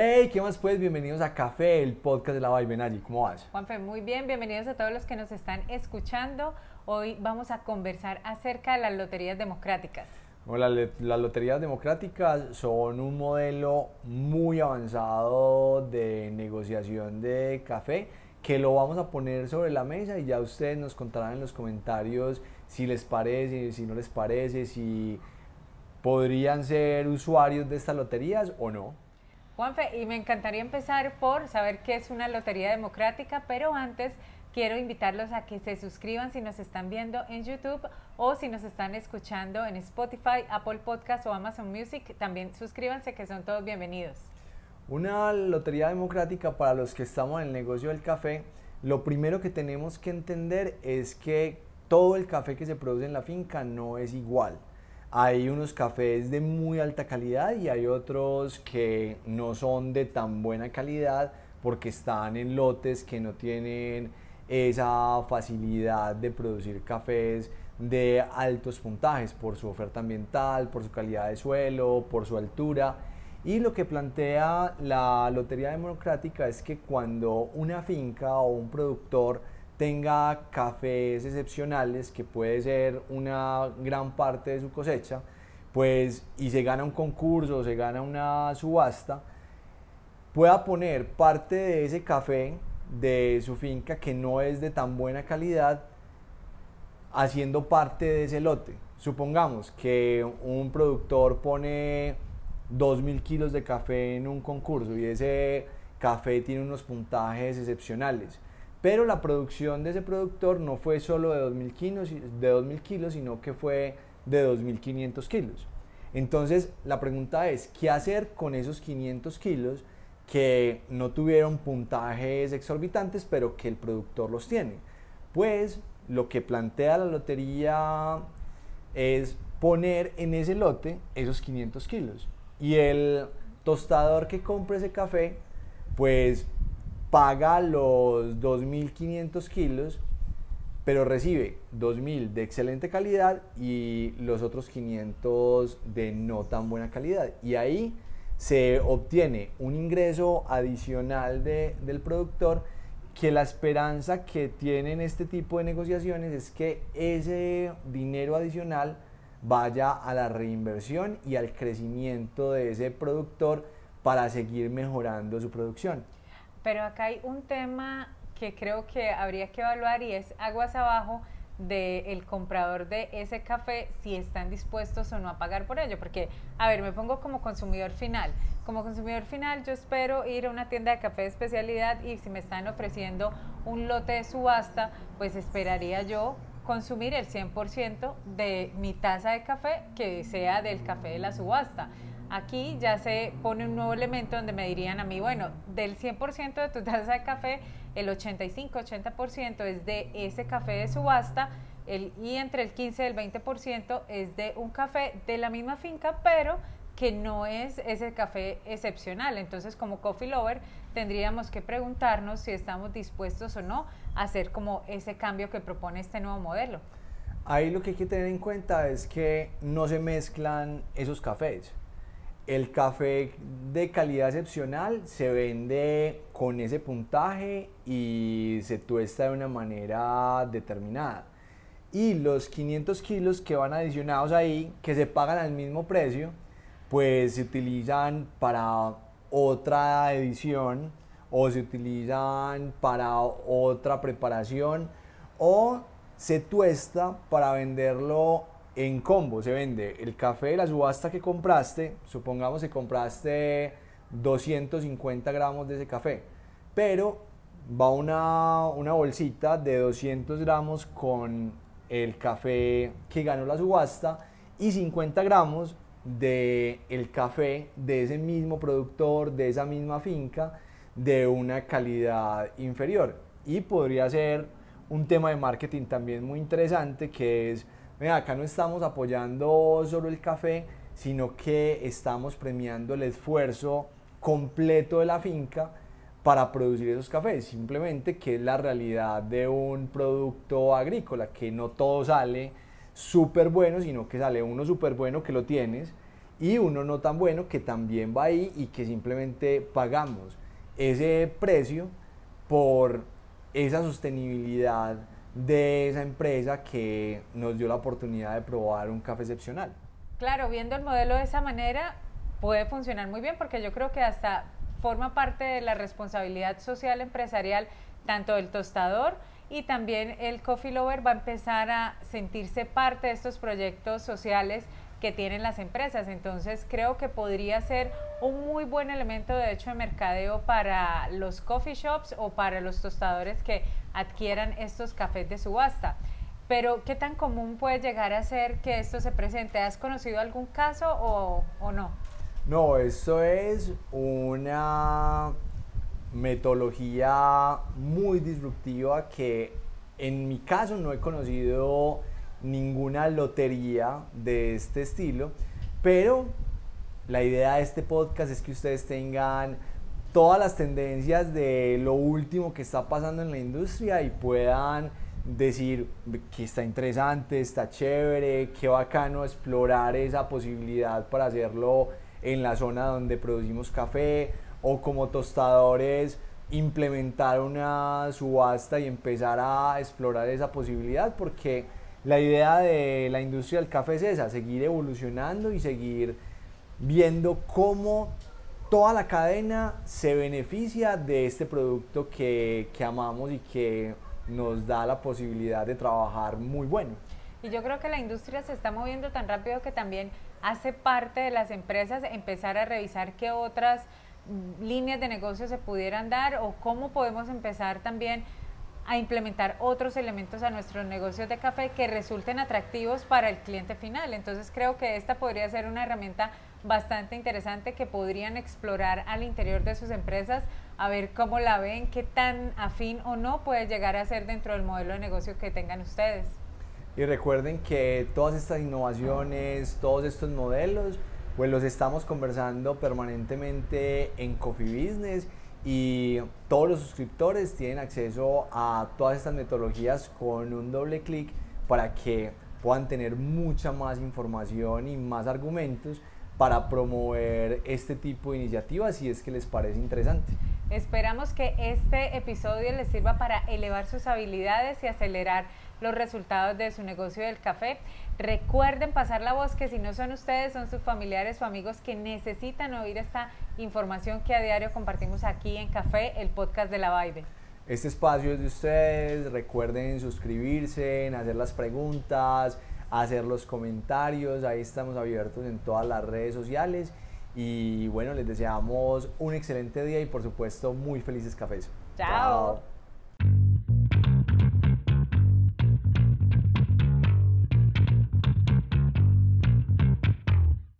Hey, ¿qué más pues? Bienvenidos a Café, el podcast de la allí. ¿Cómo vas? Juanfe, muy bien. Bienvenidos a todos los que nos están escuchando. Hoy vamos a conversar acerca de las loterías democráticas. Bueno, las loterías democráticas son un modelo muy avanzado de negociación de café que lo vamos a poner sobre la mesa y ya ustedes nos contarán en los comentarios si les parece, si no les parece, si podrían ser usuarios de estas loterías o no. Juanfe, y me encantaría empezar por saber qué es una lotería democrática, pero antes quiero invitarlos a que se suscriban si nos están viendo en YouTube o si nos están escuchando en Spotify, Apple Podcast o Amazon Music. También suscríbanse que son todos bienvenidos. Una lotería democrática para los que estamos en el negocio del café, lo primero que tenemos que entender es que todo el café que se produce en la finca no es igual. Hay unos cafés de muy alta calidad y hay otros que no son de tan buena calidad porque están en lotes que no tienen esa facilidad de producir cafés de altos puntajes por su oferta ambiental, por su calidad de suelo, por su altura. Y lo que plantea la Lotería Democrática es que cuando una finca o un productor tenga cafés excepcionales, que puede ser una gran parte de su cosecha, pues y se gana un concurso, se gana una subasta, pueda poner parte de ese café de su finca que no es de tan buena calidad haciendo parte de ese lote. Supongamos que un productor pone 2.000 kilos de café en un concurso y ese café tiene unos puntajes excepcionales pero la producción de ese productor no fue solo de 2.000 kilos, de kilos sino que fue de 2.500 kilos. Entonces la pregunta es, ¿qué hacer con esos 500 kilos que no tuvieron puntajes exorbitantes, pero que el productor los tiene? Pues lo que plantea la lotería es poner en ese lote esos 500 kilos. Y el tostador que compre ese café, pues paga los 2.500 kilos, pero recibe 2.000 de excelente calidad y los otros 500 de no tan buena calidad. Y ahí se obtiene un ingreso adicional del productor que la esperanza que tienen este tipo de negociaciones es que ese dinero adicional vaya a la reinversión y al crecimiento de ese productor para seguir mejorando su producción. Pero acá hay un tema que creo que habría que evaluar y es aguas abajo del comprador de ese café si están dispuestos o no a pagar por ello. Porque, a ver, me pongo como consumidor final. Como consumidor final yo espero ir a una tienda de café de especialidad y si me están ofreciendo un lote de subasta, pues esperaría yo consumir el 100% de mi taza de café que sea del café de la subasta. Aquí ya se pone un nuevo elemento donde me dirían a mí, bueno, del 100% de tu taza de café, el 85-80% es de ese café de subasta el, y entre el 15 y el 20% es de un café de la misma finca, pero que no es ese café excepcional. Entonces, como coffee lover, tendríamos que preguntarnos si estamos dispuestos o no a hacer como ese cambio que propone este nuevo modelo. Ahí lo que hay que tener en cuenta es que no se mezclan esos cafés el café de calidad excepcional se vende con ese puntaje y se tuesta de una manera determinada. Y los 500 kilos que van adicionados ahí, que se pagan al mismo precio, pues se utilizan para otra edición o se utilizan para otra preparación o se tuesta para venderlo en combo se vende el café de la subasta que compraste, supongamos que compraste 250 gramos de ese café, pero va una, una bolsita de 200 gramos con el café que ganó la subasta y 50 gramos de el café de ese mismo productor, de esa misma finca, de una calidad inferior. Y podría ser un tema de marketing también muy interesante que es Mira, acá no estamos apoyando solo el café, sino que estamos premiando el esfuerzo completo de la finca para producir esos cafés, simplemente que es la realidad de un producto agrícola, que no todo sale súper bueno, sino que sale uno súper bueno que lo tienes y uno no tan bueno que también va ahí y que simplemente pagamos ese precio por esa sostenibilidad de esa empresa que nos dio la oportunidad de probar un café excepcional. Claro, viendo el modelo de esa manera puede funcionar muy bien porque yo creo que hasta forma parte de la responsabilidad social empresarial tanto del tostador y también el coffee lover va a empezar a sentirse parte de estos proyectos sociales que tienen las empresas. Entonces creo que podría ser un muy buen elemento de hecho de mercadeo para los coffee shops o para los tostadores que adquieran estos cafés de subasta. Pero ¿qué tan común puede llegar a ser que esto se presente? ¿Has conocido algún caso o, no? No, eso es una metodología muy disruptiva que en mi caso no he conocido ninguna lotería de este estilo, pero la idea de este podcast es que ustedes tengan todas las tendencias de lo último que está pasando en la industria y puedan decir que está interesante, está chévere, qué bacano explorar esa posibilidad para hacerlo en la zona donde producimos café o como tostadores implementar una subasta y empezar a explorar esa posibilidad porque la idea de la industria del café es esa, seguir evolucionando y seguir viendo cómo toda la cadena se beneficia de este producto que, que amamos y que nos da la posibilidad de trabajar muy bueno. Y yo creo que la industria se está moviendo tan rápido que también hace parte de las empresas empezar a revisar qué otras mm, líneas de negocio se pudieran dar o cómo podemos empezar también a implementar otros elementos a nuestros negocios de café que resulten atractivos para el cliente final. Entonces creo que esta podría ser una herramienta bastante interesante que podrían explorar al interior de sus empresas, a ver cómo la ven, qué tan afín o no puede llegar a ser dentro del modelo de negocio que tengan ustedes. Y recuerden que todas estas innovaciones, todos estos modelos, pues los estamos conversando permanentemente en Coffee Business y todos los suscriptores tienen acceso a todas estas metodologías con un doble clic para que puedan tener mucha más información y más argumentos para promover este tipo de iniciativas si es que les parece interesante. Esperamos que este episodio les sirva para elevar sus habilidades y acelerar los resultados de su negocio del café. Recuerden pasar la voz que si no son ustedes, son sus familiares o amigos que necesitan oír esta información que a diario compartimos aquí en Café, el podcast de la Vibe. Este espacio es de ustedes. Recuerden suscribirse, hacer las preguntas, hacer los comentarios. Ahí estamos abiertos en todas las redes sociales. Y bueno, les deseamos un excelente día y por supuesto muy felices cafés. Chao.